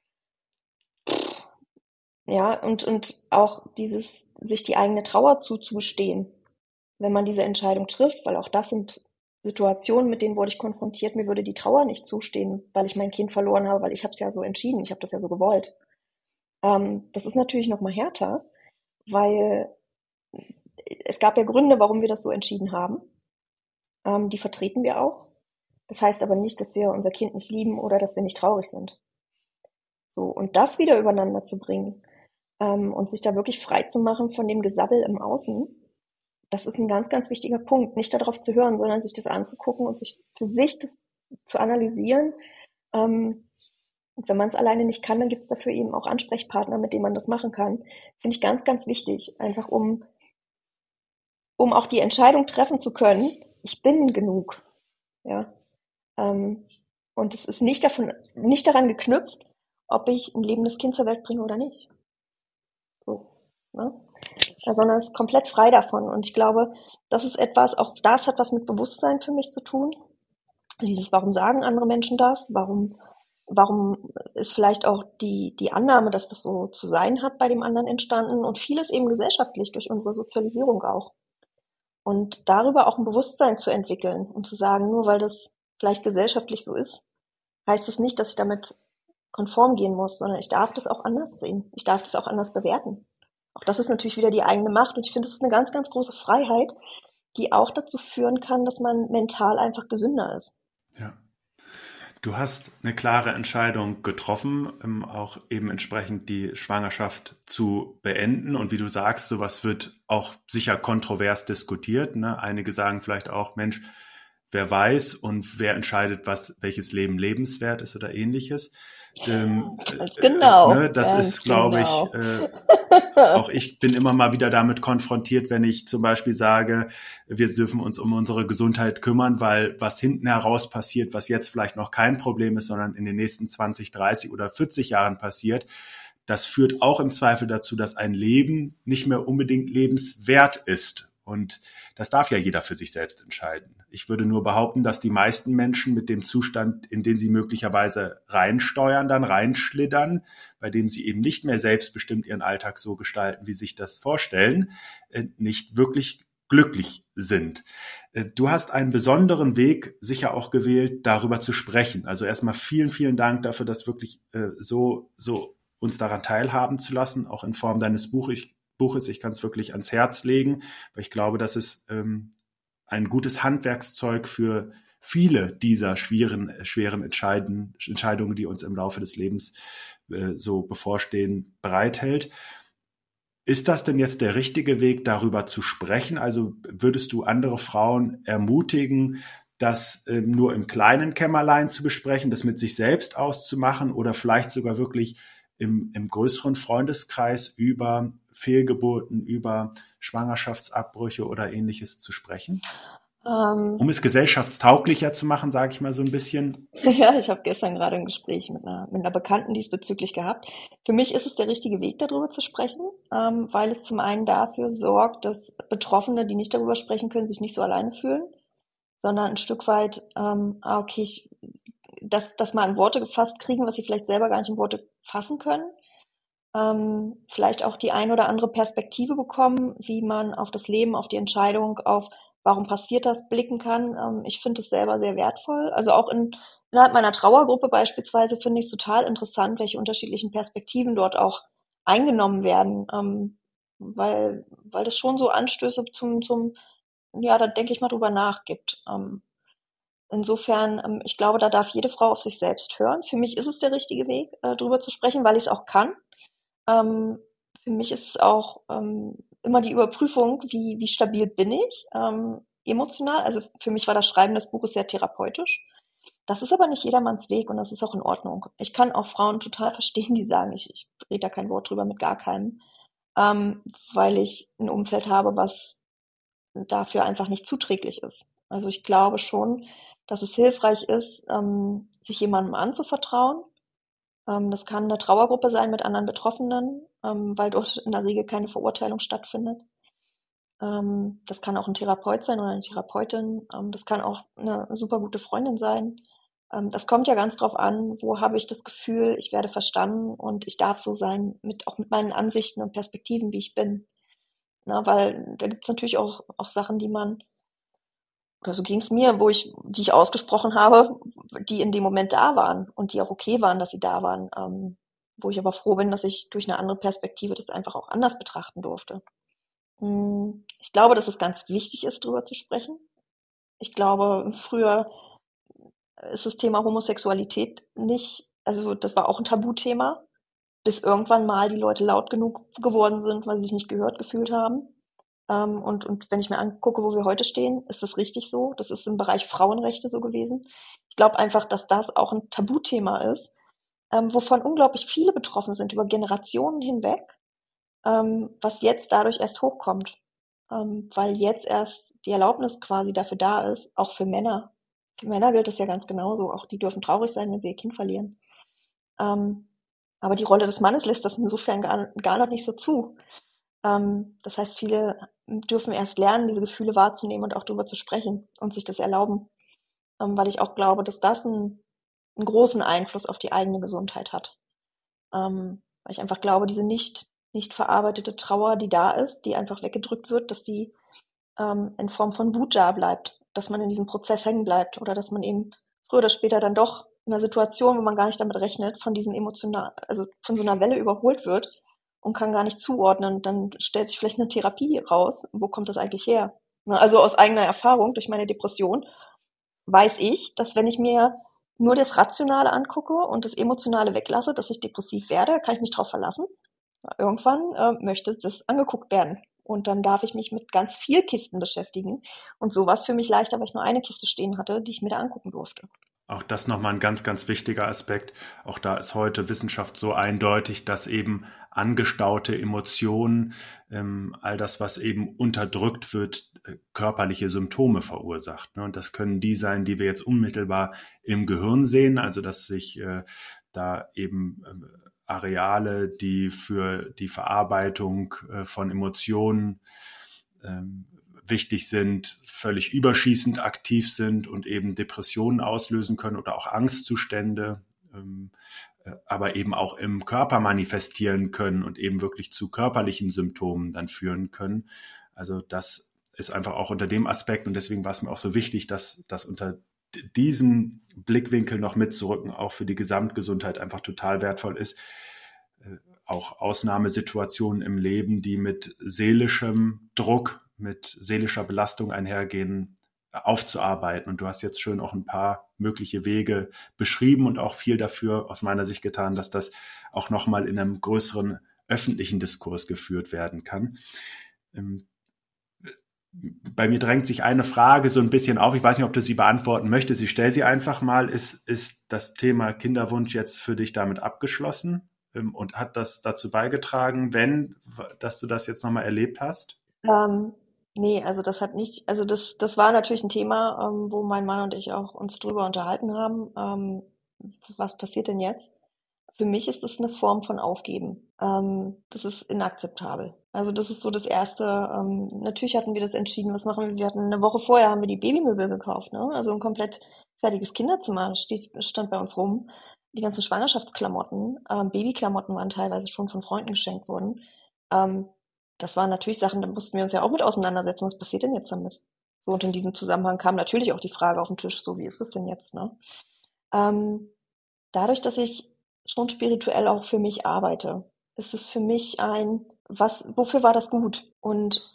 ja, und, und auch dieses, sich die eigene Trauer zuzugestehen, wenn man diese Entscheidung trifft, weil auch das sind Situationen, mit denen wurde ich konfrontiert, mir würde die Trauer nicht zustehen, weil ich mein Kind verloren habe, weil ich habe es ja so entschieden, ich habe das ja so gewollt. Ähm, das ist natürlich noch mal härter, weil es gab ja Gründe, warum wir das so entschieden haben. Ähm, die vertreten wir auch. Das heißt aber nicht, dass wir unser Kind nicht lieben oder dass wir nicht traurig sind. So, und das wieder übereinander zu bringen ähm, und sich da wirklich frei zu machen von dem Gesabbel im Außen, das ist ein ganz, ganz wichtiger Punkt. Nicht darauf zu hören, sondern sich das anzugucken und sich für sich das zu analysieren. Ähm, und wenn man es alleine nicht kann, dann gibt es dafür eben auch Ansprechpartner, mit denen man das machen kann. Finde ich ganz, ganz wichtig, einfach um um auch die Entscheidung treffen zu können, ich bin genug. Ja. Ähm, und es ist nicht davon, nicht daran geknüpft, ob ich ein lebendes Kind zur Welt bringe oder nicht. Ne? Sondern ist komplett frei davon. Und ich glaube, das ist etwas, auch das hat was mit Bewusstsein für mich zu tun. Dieses, warum sagen andere Menschen das? Warum, warum ist vielleicht auch die, die Annahme, dass das so zu sein hat, bei dem anderen entstanden? Und vieles eben gesellschaftlich durch unsere Sozialisierung auch. Und darüber auch ein Bewusstsein zu entwickeln und zu sagen, nur weil das vielleicht gesellschaftlich so ist, heißt es das nicht, dass ich damit konform gehen muss, sondern ich darf das auch anders sehen. Ich darf das auch anders bewerten. Auch das ist natürlich wieder die eigene Macht und ich finde, es ist eine ganz, ganz große Freiheit, die auch dazu führen kann, dass man mental einfach gesünder ist. Ja. Du hast eine klare Entscheidung getroffen, ähm, auch eben entsprechend die Schwangerschaft zu beenden. Und wie du sagst, sowas wird auch sicher kontrovers diskutiert. Ne? Einige sagen vielleicht auch, Mensch, wer weiß und wer entscheidet, was welches Leben lebenswert ist oder ähnliches. Ähm, genau. Äh, ne, das ist, glaube genau. ich, äh, auch ich bin immer mal wieder damit konfrontiert, wenn ich zum Beispiel sage, wir dürfen uns um unsere Gesundheit kümmern, weil was hinten heraus passiert, was jetzt vielleicht noch kein Problem ist, sondern in den nächsten 20, 30 oder 40 Jahren passiert, das führt auch im Zweifel dazu, dass ein Leben nicht mehr unbedingt lebenswert ist. Und das darf ja jeder für sich selbst entscheiden. Ich würde nur behaupten, dass die meisten Menschen mit dem Zustand, in den sie möglicherweise reinsteuern, dann reinschlittern, bei dem sie eben nicht mehr selbstbestimmt ihren Alltag so gestalten, wie sich das vorstellen, äh, nicht wirklich glücklich sind. Äh, du hast einen besonderen Weg sicher auch gewählt, darüber zu sprechen. Also erstmal vielen, vielen Dank dafür, das wirklich äh, so, so uns daran teilhaben zu lassen, auch in Form deines Buches. Buches. Ich kann es wirklich ans Herz legen, weil ich glaube, dass es ähm, ein gutes Handwerkszeug für viele dieser schweren, schweren Entscheiden, Entscheidungen, die uns im Laufe des Lebens äh, so bevorstehen, bereithält. Ist das denn jetzt der richtige Weg, darüber zu sprechen? Also würdest du andere Frauen ermutigen, das äh, nur im kleinen Kämmerlein zu besprechen, das mit sich selbst auszumachen oder vielleicht sogar wirklich im, im größeren Freundeskreis über Fehlgeburten, über Schwangerschaftsabbrüche oder ähnliches zu sprechen? Ähm, um es gesellschaftstauglicher zu machen, sage ich mal so ein bisschen. Ja, ich habe gestern gerade ein Gespräch mit einer, mit einer Bekannten diesbezüglich gehabt. Für mich ist es der richtige Weg, darüber zu sprechen, ähm, weil es zum einen dafür sorgt, dass Betroffene, die nicht darüber sprechen können, sich nicht so alleine fühlen, sondern ein Stück weit, ähm, ah, okay, ich, das, das mal in Worte gefasst kriegen, was sie vielleicht selber gar nicht in Worte fassen können. Ähm, vielleicht auch die ein oder andere Perspektive bekommen, wie man auf das Leben, auf die Entscheidung, auf warum passiert das, blicken kann. Ähm, ich finde es selber sehr wertvoll. Also auch in, innerhalb meiner Trauergruppe beispielsweise finde ich es total interessant, welche unterschiedlichen Perspektiven dort auch eingenommen werden, ähm, weil, weil das schon so Anstöße zum, zum, ja, da denke ich mal drüber nach gibt. Ähm, insofern, ähm, ich glaube, da darf jede Frau auf sich selbst hören. Für mich ist es der richtige Weg, äh, drüber zu sprechen, weil ich es auch kann. Ähm, für mich ist es auch ähm, immer die Überprüfung, wie, wie stabil bin ich ähm, emotional. Also für mich war das Schreiben des Buches sehr therapeutisch. Das ist aber nicht jedermanns Weg und das ist auch in Ordnung. Ich kann auch Frauen total verstehen, die sagen, ich, ich rede da kein Wort drüber mit gar keinem, ähm, weil ich ein Umfeld habe, was dafür einfach nicht zuträglich ist. Also ich glaube schon, dass es hilfreich ist, ähm, sich jemandem anzuvertrauen. Ähm, das kann eine Trauergruppe sein mit anderen Betroffenen, ähm, weil dort in der Regel keine Verurteilung stattfindet. Ähm, das kann auch ein Therapeut sein oder eine Therapeutin. Das kann auch eine super gute Freundin sein. Das kommt ja ganz drauf an, wo habe ich das Gefühl, ich werde verstanden und ich darf so sein, mit, auch mit meinen Ansichten und Perspektiven, wie ich bin. Na, weil da gibt es natürlich auch, auch Sachen, die man, oder so ging es mir, wo ich, die ich ausgesprochen habe, die in dem Moment da waren und die auch okay waren, dass sie da waren. Ähm, wo ich aber froh bin, dass ich durch eine andere Perspektive das einfach auch anders betrachten durfte. Hm, ich glaube, dass es ganz wichtig ist, darüber zu sprechen. Ich glaube, früher ist das Thema Homosexualität nicht, also das war auch ein Tabuthema, bis irgendwann mal die Leute laut genug geworden sind, weil sie sich nicht gehört gefühlt haben. Ähm, und, und wenn ich mir angucke, wo wir heute stehen, ist das richtig so. Das ist im Bereich Frauenrechte so gewesen. Ich glaube einfach, dass das auch ein Tabuthema ist, ähm, wovon unglaublich viele betroffen sind über Generationen hinweg, ähm, was jetzt dadurch erst hochkommt, ähm, weil jetzt erst die Erlaubnis quasi dafür da ist, auch für Männer. Für Männer gilt es ja ganz genauso, auch die dürfen traurig sein, wenn sie ihr Kind verlieren. Ähm, aber die Rolle des Mannes lässt das insofern gar, gar noch nicht so zu. Ähm, das heißt, viele dürfen erst lernen, diese Gefühle wahrzunehmen und auch darüber zu sprechen und sich das erlauben. Ähm, weil ich auch glaube, dass das ein einen großen Einfluss auf die eigene Gesundheit hat. Ähm, weil ich einfach glaube, diese nicht, nicht verarbeitete Trauer, die da ist, die einfach weggedrückt wird, dass die in Form von Wut da bleibt, dass man in diesem Prozess hängen bleibt oder dass man eben früher oder später dann doch in einer Situation, wo man gar nicht damit rechnet, von diesen emotional, also von so einer Welle überholt wird und kann gar nicht zuordnen, dann stellt sich vielleicht eine Therapie raus. Wo kommt das eigentlich her? Also aus eigener Erfahrung durch meine Depression weiß ich, dass wenn ich mir nur das Rationale angucke und das Emotionale weglasse, dass ich depressiv werde, kann ich mich darauf verlassen. Irgendwann äh, möchte das angeguckt werden. Und dann darf ich mich mit ganz viel Kisten beschäftigen. Und so war es für mich leichter, weil ich nur eine Kiste stehen hatte, die ich mir da angucken durfte. Auch das nochmal ein ganz, ganz wichtiger Aspekt. Auch da ist heute Wissenschaft so eindeutig, dass eben angestaute Emotionen, ähm, all das, was eben unterdrückt wird, äh, körperliche Symptome verursacht. Ne? Und das können die sein, die wir jetzt unmittelbar im Gehirn sehen, also dass sich äh, da eben äh, Areale, die für die Verarbeitung äh, von Emotionen ähm, wichtig sind, völlig überschießend aktiv sind und eben Depressionen auslösen können oder auch Angstzustände, ähm, äh, aber eben auch im Körper manifestieren können und eben wirklich zu körperlichen Symptomen dann führen können. Also das ist einfach auch unter dem Aspekt und deswegen war es mir auch so wichtig, dass das unter diesen Blickwinkel noch mitzurücken, auch für die Gesamtgesundheit einfach total wertvoll ist. Äh, auch Ausnahmesituationen im Leben, die mit seelischem Druck mit seelischer Belastung einhergehen, aufzuarbeiten. Und du hast jetzt schön auch ein paar mögliche Wege beschrieben und auch viel dafür aus meiner Sicht getan, dass das auch nochmal in einem größeren öffentlichen Diskurs geführt werden kann. Ähm, bei mir drängt sich eine Frage so ein bisschen auf. Ich weiß nicht, ob du sie beantworten möchtest. Ich stelle sie einfach mal. Ist, ist das Thema Kinderwunsch jetzt für dich damit abgeschlossen? Ähm, und hat das dazu beigetragen, wenn, dass du das jetzt nochmal erlebt hast? Ähm, nee, also das hat nicht, also das, das war natürlich ein Thema, ähm, wo mein Mann und ich auch uns drüber unterhalten haben. Ähm, was passiert denn jetzt? Für mich ist das eine Form von Aufgeben. Ähm, das ist inakzeptabel. Also das ist so das Erste. Ähm, natürlich hatten wir das entschieden, was machen wir? Wir hatten eine Woche vorher haben wir die Babymöbel gekauft, ne? Also ein komplett fertiges Kinderzimmer steht, stand bei uns rum. Die ganzen Schwangerschaftsklamotten, ähm, Babyklamotten waren teilweise schon von Freunden geschenkt worden. Ähm, das waren natürlich Sachen, da mussten wir uns ja auch mit auseinandersetzen. Was passiert denn jetzt damit? So, und in diesem Zusammenhang kam natürlich auch die Frage auf den Tisch, so wie ist es denn jetzt, ne? Ähm, dadurch, dass ich schon spirituell auch für mich arbeite. Es ist für mich ein, was, wofür war das gut? Und,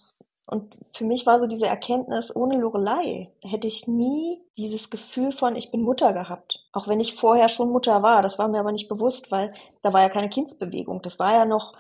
und für mich war so diese Erkenntnis, ohne Lorelei hätte ich nie dieses Gefühl von, ich bin Mutter gehabt. Auch wenn ich vorher schon Mutter war. Das war mir aber nicht bewusst, weil da war ja keine Kindsbewegung. Das war ja noch,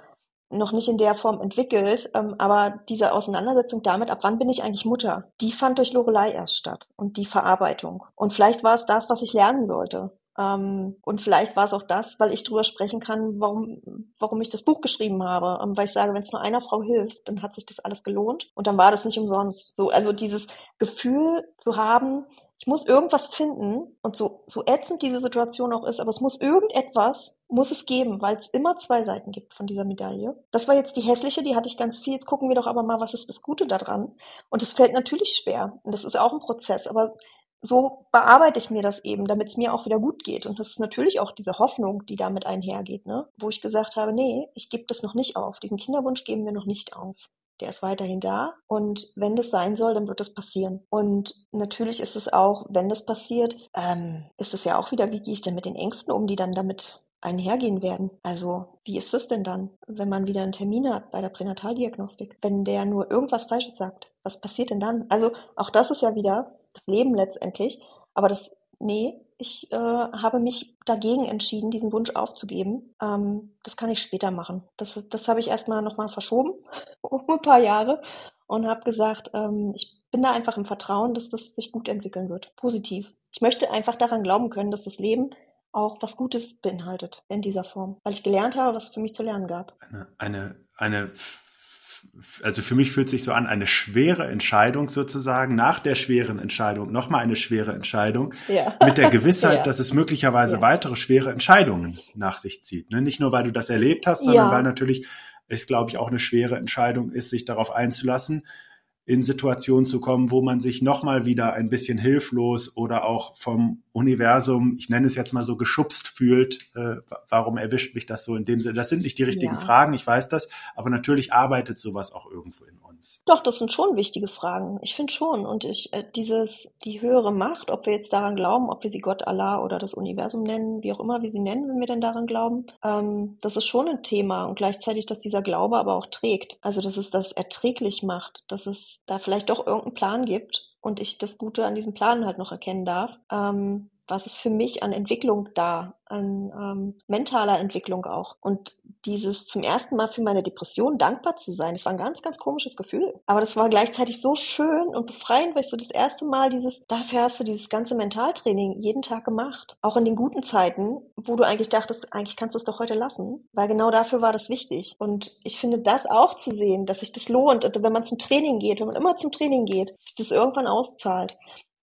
noch nicht in der Form entwickelt, ähm, aber diese Auseinandersetzung damit, ab wann bin ich eigentlich Mutter, die fand durch Lorelei erst statt und die Verarbeitung. Und vielleicht war es das, was ich lernen sollte. Ähm, und vielleicht war es auch das, weil ich drüber sprechen kann, warum, warum ich das Buch geschrieben habe. Ähm, weil ich sage, wenn es nur einer Frau hilft, dann hat sich das alles gelohnt. Und dann war das nicht umsonst. So, also dieses Gefühl zu haben, ich muss irgendwas finden und so, so ätzend diese Situation auch ist, aber es muss irgendetwas, muss es geben, weil es immer zwei Seiten gibt von dieser Medaille. Das war jetzt die hässliche, die hatte ich ganz viel. Jetzt gucken wir doch aber mal, was ist das Gute daran? Und es fällt natürlich schwer. Und das ist auch ein Prozess, aber so bearbeite ich mir das eben, damit es mir auch wieder gut geht. Und das ist natürlich auch diese Hoffnung, die damit einhergeht, ne? wo ich gesagt habe, nee, ich gebe das noch nicht auf. Diesen Kinderwunsch geben wir noch nicht auf. Der ist weiterhin da. Und wenn das sein soll, dann wird das passieren. Und natürlich ist es auch, wenn das passiert, ähm, ist es ja auch wieder, wie gehe ich denn mit den Ängsten um, die dann damit einhergehen werden. Also, wie ist es denn dann, wenn man wieder einen Termin hat bei der Pränataldiagnostik? Wenn der nur irgendwas Falsches sagt, was passiert denn dann? Also, auch das ist ja wieder das Leben letztendlich. Aber das, nee, ich äh, habe mich dagegen entschieden, diesen Wunsch aufzugeben. Ähm, das kann ich später machen. Das, das habe ich erstmal nochmal verschoben, um ein paar Jahre, und habe gesagt, ähm, ich bin da einfach im Vertrauen, dass das sich gut entwickeln wird. Positiv. Ich möchte einfach daran glauben können, dass das Leben auch was Gutes beinhaltet in dieser Form, weil ich gelernt habe, was es für mich zu lernen gab. Eine, eine, eine also für mich fühlt sich so an, eine schwere Entscheidung sozusagen, nach der schweren Entscheidung nochmal eine schwere Entscheidung, ja. mit der Gewissheit, ja. dass es möglicherweise ja. weitere schwere Entscheidungen nach sich zieht. Ne? Nicht nur, weil du das erlebt hast, sondern weil natürlich es, glaube ich, auch eine schwere Entscheidung ist, sich darauf einzulassen, in Situationen zu kommen, wo man sich nochmal wieder ein bisschen hilflos oder auch vom Universum, ich nenne es jetzt mal so, geschubst fühlt. Äh, warum erwischt mich das so in dem Sinne? Das sind nicht die richtigen ja. Fragen, ich weiß das, aber natürlich arbeitet sowas auch irgendwo in uns. Doch, das sind schon wichtige Fragen. Ich finde schon. Und ich, äh, dieses, die höhere Macht, ob wir jetzt daran glauben, ob wir sie Gott, Allah oder das Universum nennen, wie auch immer wir sie nennen, wenn wir denn daran glauben, ähm, das ist schon ein Thema. Und gleichzeitig, dass dieser Glaube aber auch trägt. Also, dass es das erträglich macht, dass es da vielleicht doch irgendeinen Plan gibt und ich das Gute an diesem Plan halt noch erkennen darf. Ähm, was ist für mich an Entwicklung da, an ähm, mentaler Entwicklung auch. Und dieses zum ersten Mal für meine Depression dankbar zu sein, das war ein ganz, ganz komisches Gefühl. Aber das war gleichzeitig so schön und befreiend, weil ich so das erste Mal dieses, dafür hast du dieses ganze Mentaltraining jeden Tag gemacht. Auch in den guten Zeiten, wo du eigentlich dachtest, eigentlich kannst du es doch heute lassen. Weil genau dafür war das wichtig. Und ich finde das auch zu sehen, dass sich das lohnt, wenn man zum Training geht, wenn man immer zum Training geht, sich das irgendwann auszahlt.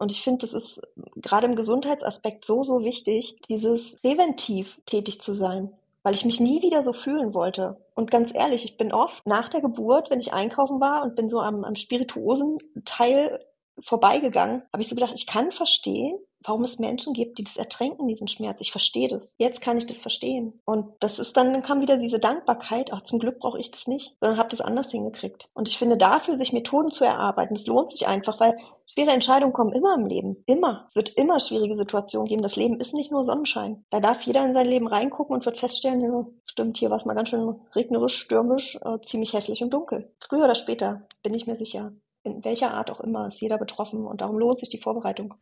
Und ich finde, das ist gerade im Gesundheitsaspekt so, so wichtig, dieses präventiv tätig zu sein, weil ich mich nie wieder so fühlen wollte. Und ganz ehrlich, ich bin oft nach der Geburt, wenn ich einkaufen war und bin so am, am spirituosen Teil vorbeigegangen, habe ich so gedacht, ich kann verstehen, warum es Menschen gibt, die das ertränken, diesen Schmerz. Ich verstehe das. Jetzt kann ich das verstehen. Und das ist dann, dann kam wieder diese Dankbarkeit, ach, zum Glück brauche ich das nicht, sondern habe das anders hingekriegt. Und ich finde, dafür sich Methoden zu erarbeiten, das lohnt sich einfach, weil schwere Entscheidungen kommen immer im Leben. Immer. Es wird immer schwierige Situationen geben. Das Leben ist nicht nur Sonnenschein. Da darf jeder in sein Leben reingucken und wird feststellen, stimmt, hier war es mal ganz schön regnerisch, stürmisch, äh, ziemlich hässlich und dunkel. Früher oder später, bin ich mir sicher. In welcher Art auch immer, ist jeder betroffen und darum lohnt sich die Vorbereitung.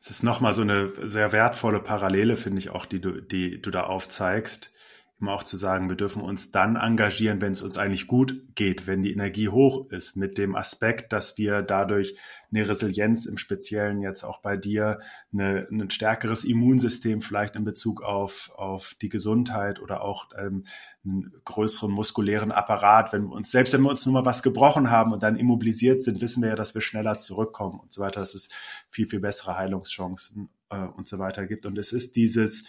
Es ist nochmal so eine sehr wertvolle Parallele, finde ich auch, die du, die du da aufzeigst immer auch zu sagen, wir dürfen uns dann engagieren, wenn es uns eigentlich gut geht, wenn die Energie hoch ist, mit dem Aspekt, dass wir dadurch eine Resilienz im Speziellen jetzt auch bei dir, eine, ein stärkeres Immunsystem vielleicht in Bezug auf, auf die Gesundheit oder auch ähm, einen größeren muskulären Apparat, wenn wir uns, selbst wenn wir uns nur mal was gebrochen haben und dann immobilisiert sind, wissen wir ja, dass wir schneller zurückkommen und so weiter, dass es viel, viel bessere Heilungschancen äh, und so weiter gibt. Und es ist dieses,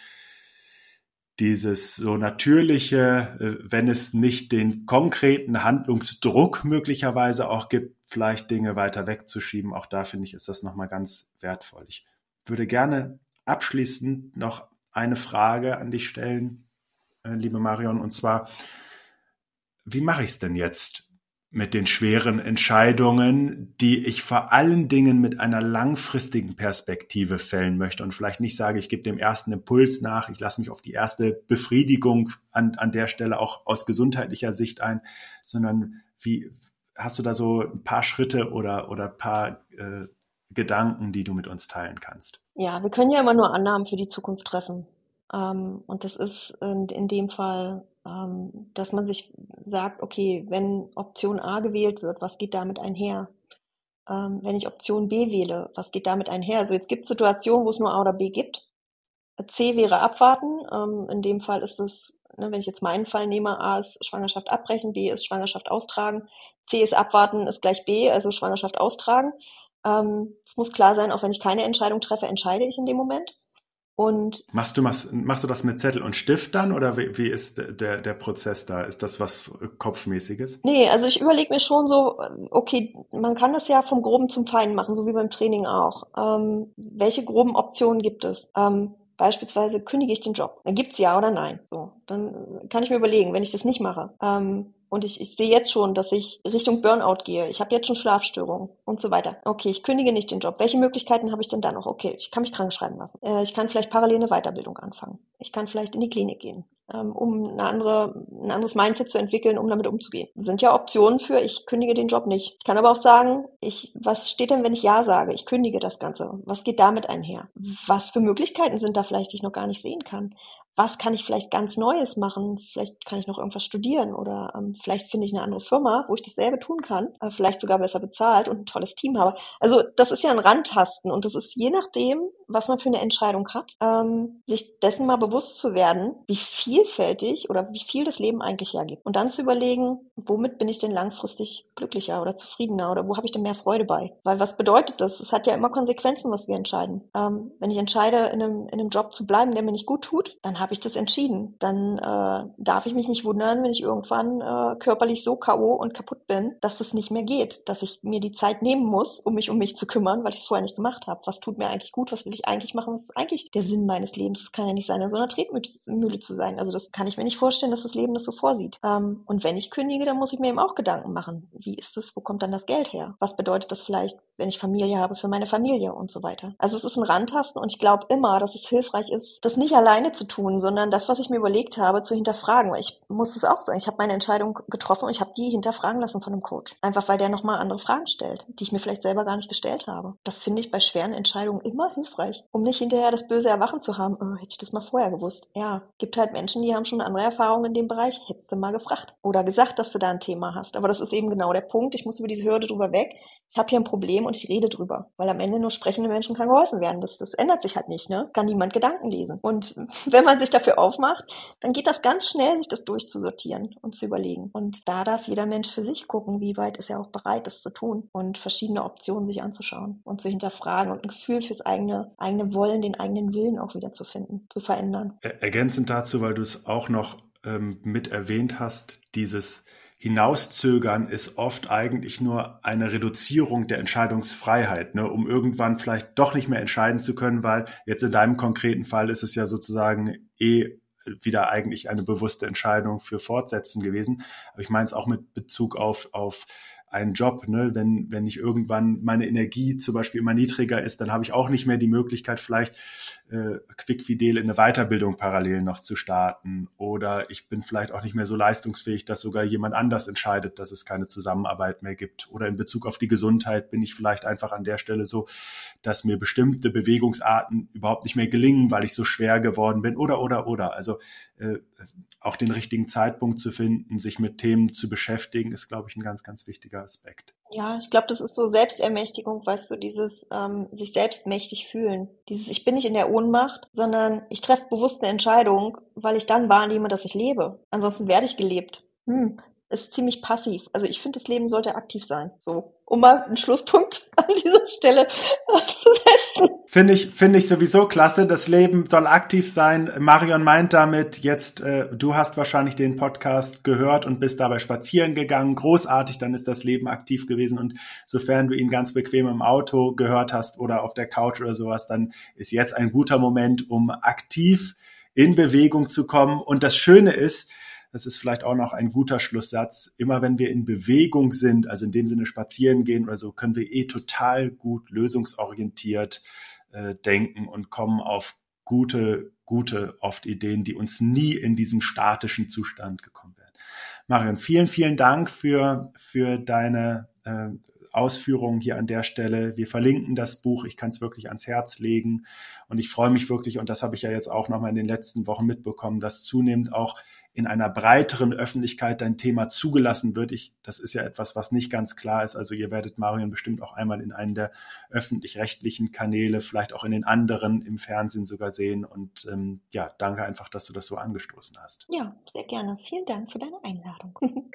dieses so natürliche, äh, wenn es nicht den konkreten Handlungsdruck möglicherweise auch gibt, vielleicht Dinge weiter wegzuschieben. Auch da finde ich, ist das nochmal ganz wertvoll. Ich würde gerne abschließend noch eine Frage an dich stellen, äh, liebe Marion, und zwar, wie mache ich es denn jetzt mit den schweren Entscheidungen, die ich vor allen Dingen mit einer langfristigen Perspektive fällen möchte und vielleicht nicht sage, ich gebe dem ersten Impuls nach, ich lasse mich auf die erste Befriedigung an, an der Stelle auch aus gesundheitlicher Sicht ein, sondern wie hast du da so ein paar Schritte oder, oder paar äh, Gedanken, die du mit uns teilen kannst? Ja, wir können ja immer nur Annahmen für die Zukunft treffen. Ähm, und das ist in, in dem Fall dass man sich sagt, okay, wenn Option A gewählt wird, was geht damit einher? Ähm, wenn ich Option B wähle, was geht damit einher? Also jetzt gibt es Situationen, wo es nur A oder B gibt. C wäre abwarten. Ähm, in dem Fall ist es, ne, wenn ich jetzt meinen Fall nehme, A ist Schwangerschaft abbrechen, B ist Schwangerschaft austragen, C ist abwarten, ist gleich B, also Schwangerschaft austragen. Ähm, es muss klar sein, auch wenn ich keine Entscheidung treffe, entscheide ich in dem Moment. Und machst du, machst, machst du das mit Zettel und Stift dann oder wie, wie ist der, der Prozess da? Ist das was Kopfmäßiges? Nee, also ich überlege mir schon so, okay, man kann das ja vom Groben zum Feinen machen, so wie beim Training auch. Ähm, welche groben Optionen gibt es? Ähm, beispielsweise kündige ich den Job. Dann gibt's ja oder nein. So, dann kann ich mir überlegen, wenn ich das nicht mache. Ähm, und ich, ich sehe jetzt schon, dass ich Richtung Burnout gehe. Ich habe jetzt schon Schlafstörungen und so weiter. Okay, ich kündige nicht den Job. Welche Möglichkeiten habe ich denn da noch? Okay, ich kann mich krank schreiben lassen. Äh, ich kann vielleicht parallel eine Weiterbildung anfangen. Ich kann vielleicht in die Klinik gehen, um eine andere, ein anderes Mindset zu entwickeln, um damit umzugehen. Das sind ja Optionen für, ich kündige den Job nicht. Ich kann aber auch sagen, ich, was steht denn, wenn ich Ja sage? Ich kündige das Ganze. Was geht damit einher? Was für Möglichkeiten sind da vielleicht, die ich noch gar nicht sehen kann? Was kann ich vielleicht ganz Neues machen? Vielleicht kann ich noch irgendwas studieren oder ähm, vielleicht finde ich eine andere Firma, wo ich dasselbe tun kann, äh, vielleicht sogar besser bezahlt und ein tolles Team habe. Also das ist ja ein Randtasten und das ist je nachdem, was man für eine Entscheidung hat, ähm, sich dessen mal bewusst zu werden, wie vielfältig oder wie viel das Leben eigentlich hergibt. Und dann zu überlegen, womit bin ich denn langfristig glücklicher oder zufriedener oder wo habe ich denn mehr Freude bei? Weil was bedeutet das? Es hat ja immer Konsequenzen, was wir entscheiden. Ähm, wenn ich entscheide, in einem, in einem Job zu bleiben, der mir nicht gut tut, dann habe ich das entschieden. Dann äh, darf ich mich nicht wundern, wenn ich irgendwann äh, körperlich so K.O. und kaputt bin, dass das nicht mehr geht, dass ich mir die Zeit nehmen muss, um mich um mich zu kümmern, weil ich es vorher nicht gemacht habe. Was tut mir eigentlich gut? Was will ich eigentlich machen? Was ist eigentlich der Sinn meines Lebens? Das kann ja nicht sein, in so einer Tretmühle zu sein. Also das kann ich mir nicht vorstellen, dass das Leben das so vorsieht. Ähm, und wenn ich kündige, dann muss ich mir eben auch Gedanken machen. Wie ist das? Wo kommt dann das Geld her? Was bedeutet das vielleicht, wenn ich Familie habe, für meine Familie und so weiter? Also es ist ein Randtasten und ich glaube immer, dass es hilfreich ist, das nicht alleine zu tun, sondern das, was ich mir überlegt habe, zu hinterfragen. Ich muss es auch sagen, ich habe meine Entscheidung getroffen und ich habe die hinterfragen lassen von einem Coach. Einfach weil der nochmal andere Fragen stellt, die ich mir vielleicht selber gar nicht gestellt habe. Das finde ich bei schweren Entscheidungen immer hilfreich, um nicht hinterher das böse Erwachen zu haben. Oh, hätte ich das mal vorher gewusst. Ja, gibt halt Menschen, die haben schon andere Erfahrungen in dem Bereich. Hättest du mal gefragt oder gesagt, dass du da ein Thema hast. Aber das ist eben genau der Punkt. Ich muss über diese Hürde drüber weg. Ich habe hier ein Problem und ich rede drüber, weil am Ende nur sprechende Menschen kann geholfen werden. Das, das ändert sich halt nicht, ne? Kann niemand Gedanken lesen. Und wenn sich dafür aufmacht, dann geht das ganz schnell, sich das durchzusortieren und zu überlegen. Und da darf jeder Mensch für sich gucken, wie weit ist er auch bereit, das zu tun und verschiedene Optionen sich anzuschauen und zu hinterfragen und ein Gefühl fürs eigene, eigene Wollen, den eigenen Willen auch wieder zu finden, zu verändern. Ergänzend dazu, weil du es auch noch ähm, mit erwähnt hast, dieses Hinauszögern ist oft eigentlich nur eine Reduzierung der Entscheidungsfreiheit, ne, um irgendwann vielleicht doch nicht mehr entscheiden zu können, weil jetzt in deinem konkreten Fall ist es ja sozusagen eh wieder eigentlich eine bewusste Entscheidung für Fortsetzen gewesen. Aber ich meine es auch mit Bezug auf, auf einen Job. Ne? Wenn, wenn ich irgendwann meine Energie zum Beispiel immer niedriger ist, dann habe ich auch nicht mehr die Möglichkeit, vielleicht äh, quickfidel in eine Weiterbildung parallel noch zu starten. Oder ich bin vielleicht auch nicht mehr so leistungsfähig, dass sogar jemand anders entscheidet, dass es keine Zusammenarbeit mehr gibt. Oder in Bezug auf die Gesundheit bin ich vielleicht einfach an der Stelle so, dass mir bestimmte Bewegungsarten überhaupt nicht mehr gelingen, weil ich so schwer geworden bin. Oder, oder, oder. Also äh, auch den richtigen Zeitpunkt zu finden, sich mit Themen zu beschäftigen, ist, glaube ich, ein ganz, ganz wichtiger Aspekt. Ja, ich glaube, das ist so Selbstermächtigung, weißt du, dieses ähm, sich selbstmächtig fühlen. Dieses Ich bin nicht in der Ohnmacht, sondern ich treffe bewusst eine Entscheidung, weil ich dann wahrnehme, dass ich lebe. Ansonsten werde ich gelebt. Hm, ist ziemlich passiv. Also ich finde, das Leben sollte aktiv sein. So, um mal einen Schlusspunkt an dieser Stelle zu setzen. Finde ich, finde ich sowieso klasse. Das Leben soll aktiv sein. Marion meint damit jetzt, äh, du hast wahrscheinlich den Podcast gehört und bist dabei spazieren gegangen. Großartig, dann ist das Leben aktiv gewesen. Und sofern du ihn ganz bequem im Auto gehört hast oder auf der Couch oder sowas, dann ist jetzt ein guter Moment, um aktiv in Bewegung zu kommen. Und das Schöne ist, das ist vielleicht auch noch ein guter Schlusssatz. Immer wenn wir in Bewegung sind, also in dem Sinne spazieren gehen oder so, können wir eh total gut lösungsorientiert äh, denken und kommen auf gute, gute oft Ideen, die uns nie in diesem statischen Zustand gekommen wären. Marion, vielen, vielen Dank für, für deine äh, Ausführungen hier an der Stelle. Wir verlinken das Buch. Ich kann es wirklich ans Herz legen. Und ich freue mich wirklich, und das habe ich ja jetzt auch nochmal in den letzten Wochen mitbekommen, dass zunehmend auch in einer breiteren Öffentlichkeit dein Thema zugelassen wird. Ich, das ist ja etwas, was nicht ganz klar ist. Also ihr werdet Marion bestimmt auch einmal in einen der öffentlich-rechtlichen Kanäle, vielleicht auch in den anderen im Fernsehen sogar sehen. Und ähm, ja, danke einfach, dass du das so angestoßen hast. Ja, sehr gerne. Vielen Dank für deine Einladung.